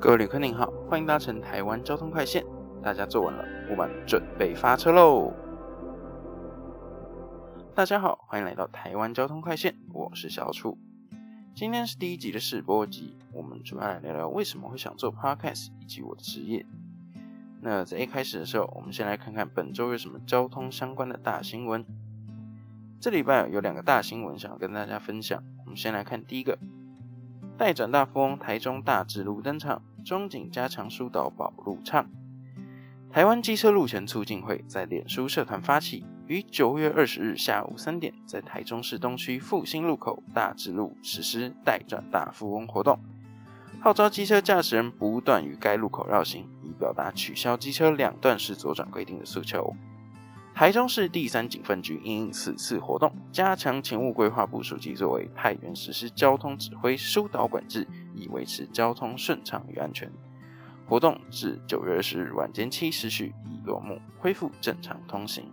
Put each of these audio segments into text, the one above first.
各位旅客您好，欢迎搭乘台湾交通快线。大家坐稳了，我们准备发车喽！大家好，欢迎来到台湾交通快线，我是小楚。今天是第一集的试播集，我们主要来聊聊为什么会想做 podcast 以及我的职业。那在一开始的时候，我们先来看看本周有什么交通相关的大新闻。这礼拜有两个大新闻想要跟大家分享。我们先来看第一个，待转大富翁台中大智路登场，中景加强疏导保路畅。台湾机车路权促进会在脸书社团发起，于九月二十日下午三点，在台中市东区复兴路口大智路实施待转大富翁活动，号召机车驾驶人不断于该路口绕行，以表达取消机车两段式左转规定的诉求。台中市第三警分局因此次活动，加强勤务规划部署及作为派员实施交通指挥疏导管制，以维持交通顺畅与安全。活动至九月二十日晚间七时许已落幕，恢复正常通行。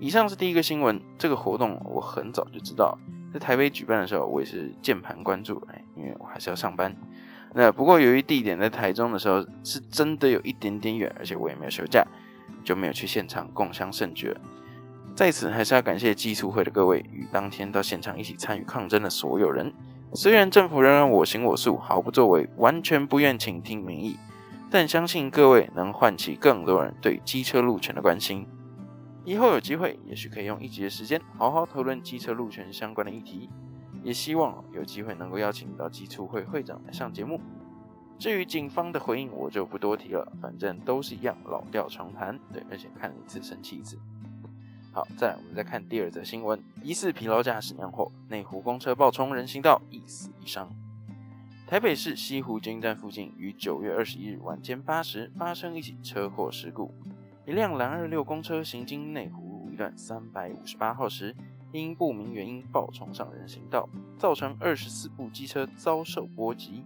以上是第一个新闻。这个活动我很早就知道，在台北举办的时候，我也是键盘关注，哎，因为我还是要上班。那不过由于地点在台中的时候，是真的有一点点远，而且我也没有休假，就没有去现场共襄盛举了。在此还是要感谢基促会的各位与当天到现场一起参与抗争的所有人。虽然政府仍然我行我素，毫不作为，完全不愿倾听民意，但相信各位能唤起更多人对机车路权的关心。以后有机会，也许可以用一集的时间好好讨论机车路权相关的议题。也希望有机会能够邀请到机促会会长来上节目。至于警方的回应，我就不多提了，反正都是一样老调重弹。对，而且看了一次生气一次。好，再来我们再看第二则新闻：疑似疲劳驾驶酿祸，内湖公车爆冲人行道，一死一伤。台北市西湖捷运站附近于九月二十一日晚间八时发生一起车祸事故，一辆蓝二六公车行经内湖路一段三百五十八号时，因不明原因爆冲上人行道，造成二十四部机车遭受波及。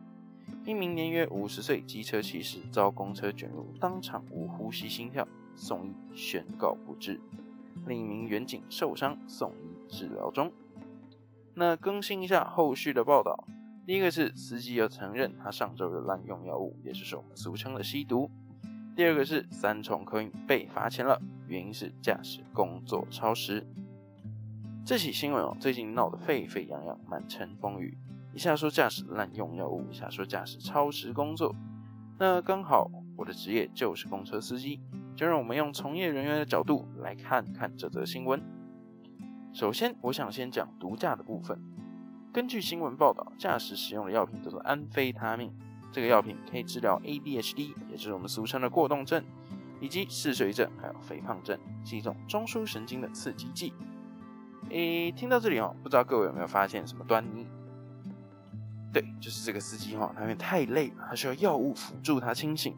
一名年约五十岁机车骑士遭公车卷入，当场无呼吸心跳，送医宣告不治。另一名远警受伤送医治疗中。那更新一下后续的报道。第一个是司机要承认他上周有滥用药物，也就是我们俗称的吸毒。第二个是三重客运被罚钱了，原因是驾驶工作超时。这起新闻哦，最近闹得沸沸扬扬，满城风雨。一下说驾驶滥用药物，一下说驾驶超时工作。那刚好我的职业就是公车司机。就让我们用从业人员的角度来看看这则新闻。首先，我想先讲毒驾的部分。根据新闻报道，驾驶使用的药品叫做安非他命，这个药品可以治疗 ADHD，也就是我们俗称的过动症，以及嗜睡症，还有肥胖症，是一种中枢神经的刺激剂。诶，听到这里哦，不知道各位有没有发现什么端倪？对，就是这个司机哈，他因为太累了，他需要药物辅助他清醒。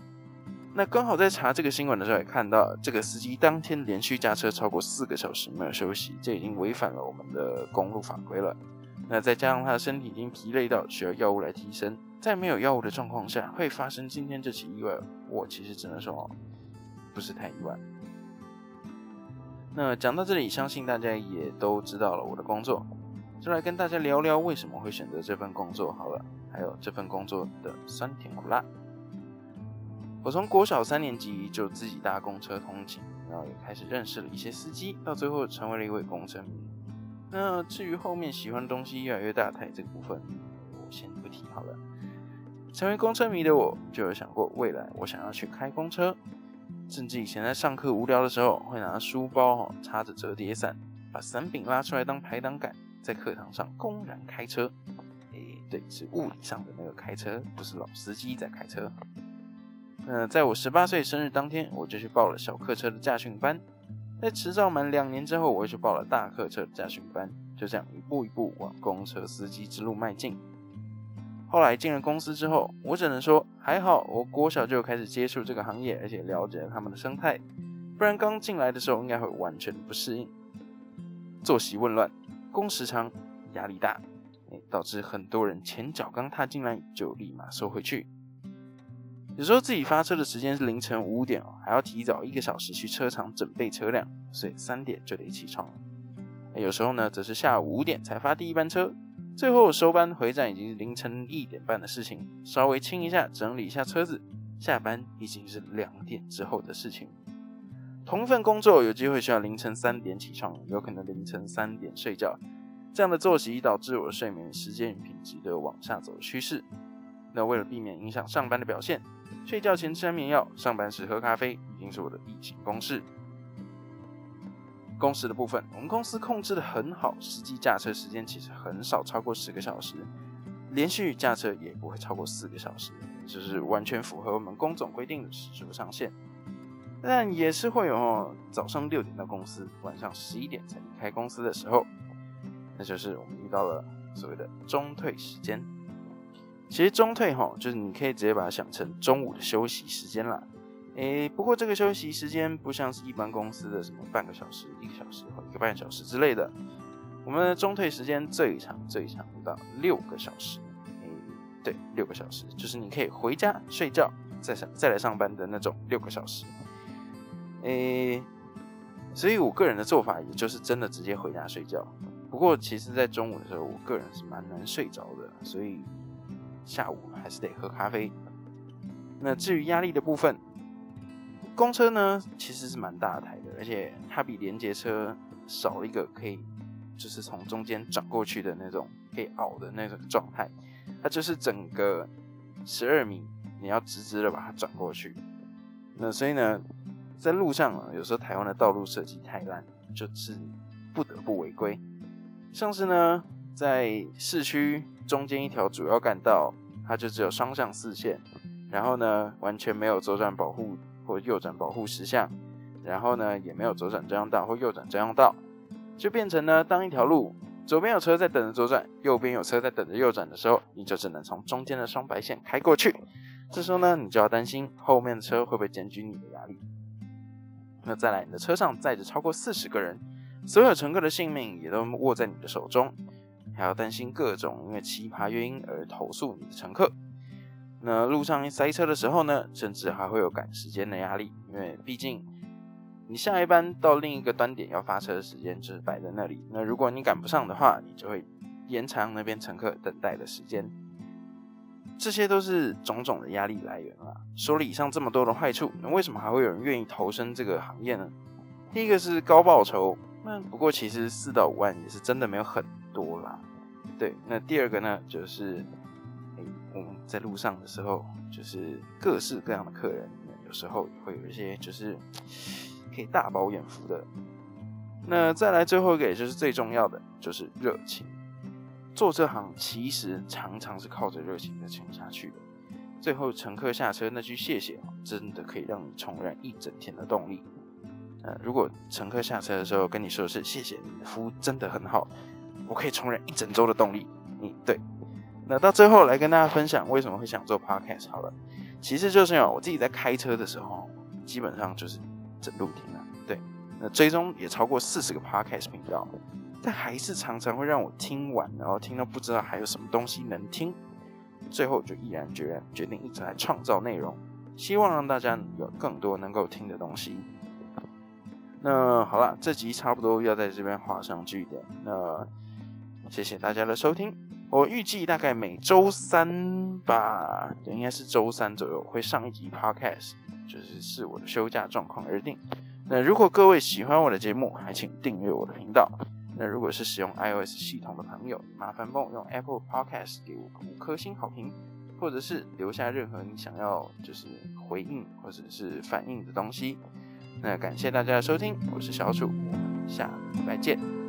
那刚好在查这个新闻的时候，也看到这个司机当天连续驾车超过四个小时没有休息，这已经违反了我们的公路法规了。那再加上他的身体已经疲累到需要药物来提升，在没有药物的状况下，会发生今天这起意外，我其实只能说不是太意外。那讲到这里，相信大家也都知道了我的工作，就来跟大家聊聊为什么会选择这份工作好了，还有这份工作的酸甜苦辣。我从国小三年级就自己搭公车通勤，然后也开始认识了一些司机，到最后成为了一位公车迷。那至于后面喜欢的东西越来越大台这个部分，我先不提好了。成为公车迷的我，就有想过未来我想要去开公车，甚至以前在上课无聊的时候，会拿书包插着折叠伞，把伞柄拉出来当排挡杆，在课堂上公然开车。诶，对，是物理上的那个开车，不是老司机在开车。那在我十八岁生日当天，我就去报了小客车的驾训班。在持照满两年之后，我又去报了大客车的驾训班。就这样一步一步往公车司机之路迈进。后来进了公司之后，我只能说还好，我国小就开始接触这个行业，而且了解了他们的生态。不然刚进来的时候，应该会完全不适应。作息紊乱，工时长，压力大，导致很多人前脚刚踏进来就立马收回去。有时候自己发车的时间是凌晨五点哦，还要提早一个小时去车场准备车辆，所以三点就得起床。有时候呢，则是下午五点才发第一班车，最后收班回站已经是凌晨一点半的事情，稍微清一下，整理一下车子，下班已经是两点之后的事情。同份工作有机会需要凌晨三点起床，有可能凌晨三点睡觉，这样的作息导致我的睡眠时间与品质都有往下走的趋势。那为了避免影响上班的表现，睡觉前吃安眠药，上班时喝咖啡，已经是我的例行公事。工时的部分，我们公司控制的很好，实际驾车时间其实很少超过十个小时，连续驾车也不会超过四个小时，就是完全符合我们工总规定的时速上限。但也是会有早上六点到公司，晚上十一点才离开公司的时候，那就是我们遇到了所谓的中退时间。其实中退哈，就是你可以直接把它想成中午的休息时间啦。诶，不过这个休息时间不像是一般公司的什么半个小时、一个小时或一个半小时之类的。我们的中退时间最长最长到六个小时。诶，对，六个小时，就是你可以回家睡觉，再上再来上班的那种六个小时。诶，所以我个人的做法也就是真的直接回家睡觉。不过其实，在中午的时候，我个人是蛮难睡着的，所以下午还是得喝咖啡。那至于压力的部分。公车呢，其实是蛮大台的，而且它比连接车少了一个可以，就是从中间转过去的那种可以熬的那种状态。它就是整个十二米，你要直直的把它转过去。那所以呢，在路上啊，有时候台湾的道路设计太烂，就是不得不违规。像是呢，在市区中间一条主要干道，它就只有双向四线，然后呢，完全没有左转保护。或右转保护石像，然后呢也没有左转专用道或右转专用道，就变成呢当一条路左边有车在等着左转，右边有车在等着右转的时候，你就只能从中间的双白线开过去。这时候呢，你就要担心后面的车会不会检举你的压力。那再来，你的车上载着超过四十个人，所有乘客的性命也都握在你的手中，还要担心各种因为奇葩原因而投诉你的乘客。那路上塞车的时候呢，甚至还会有赶时间的压力，因为毕竟你下一班到另一个端点要发车的时间就是摆在那里。那如果你赶不上的话，你就会延长那边乘客等待的时间。这些都是种种的压力来源啊。说了以上这么多的坏处，那为什么还会有人愿意投身这个行业呢？第一个是高报酬，那不过其实四到五万也是真的没有很多啦。对，那第二个呢就是。我们在路上的时候，就是各式各样的客人，有时候会有一些就是可以大饱眼福的。那再来最后一个，也就是最重要的，就是热情。做这行其实常常是靠着热情在撑下去的。最后乘客下车那句谢谢，真的可以让你重燃一整天的动力。呃，如果乘客下车的时候跟你说的是谢谢，你的服务真的很好，我可以重燃一整周的动力。你对。那到最后来跟大家分享为什么会想做 podcast 好了，其实就是，我自己在开车的时候，基本上就是整路听了，对，那最终也超过四十个 podcast 频道，但还是常常会让我听完，然后听到不知道还有什么东西能听，最后就毅然决然决定一直来创造内容，希望让大家有更多能够听的东西。那好了，这集差不多要在这边画上句点，那谢谢大家的收听。我预计大概每周三吧，应该是周三左右会上一集 podcast，就是视我的休假状况而定。那如果各位喜欢我的节目，还请订阅我的频道。那如果是使用 iOS 系统的朋友，麻烦帮我用 Apple Podcast 给我五颗星好评，或者是留下任何你想要就是回应或者是反应的东西。那感谢大家的收听，我是小楚，我们下礼拜见。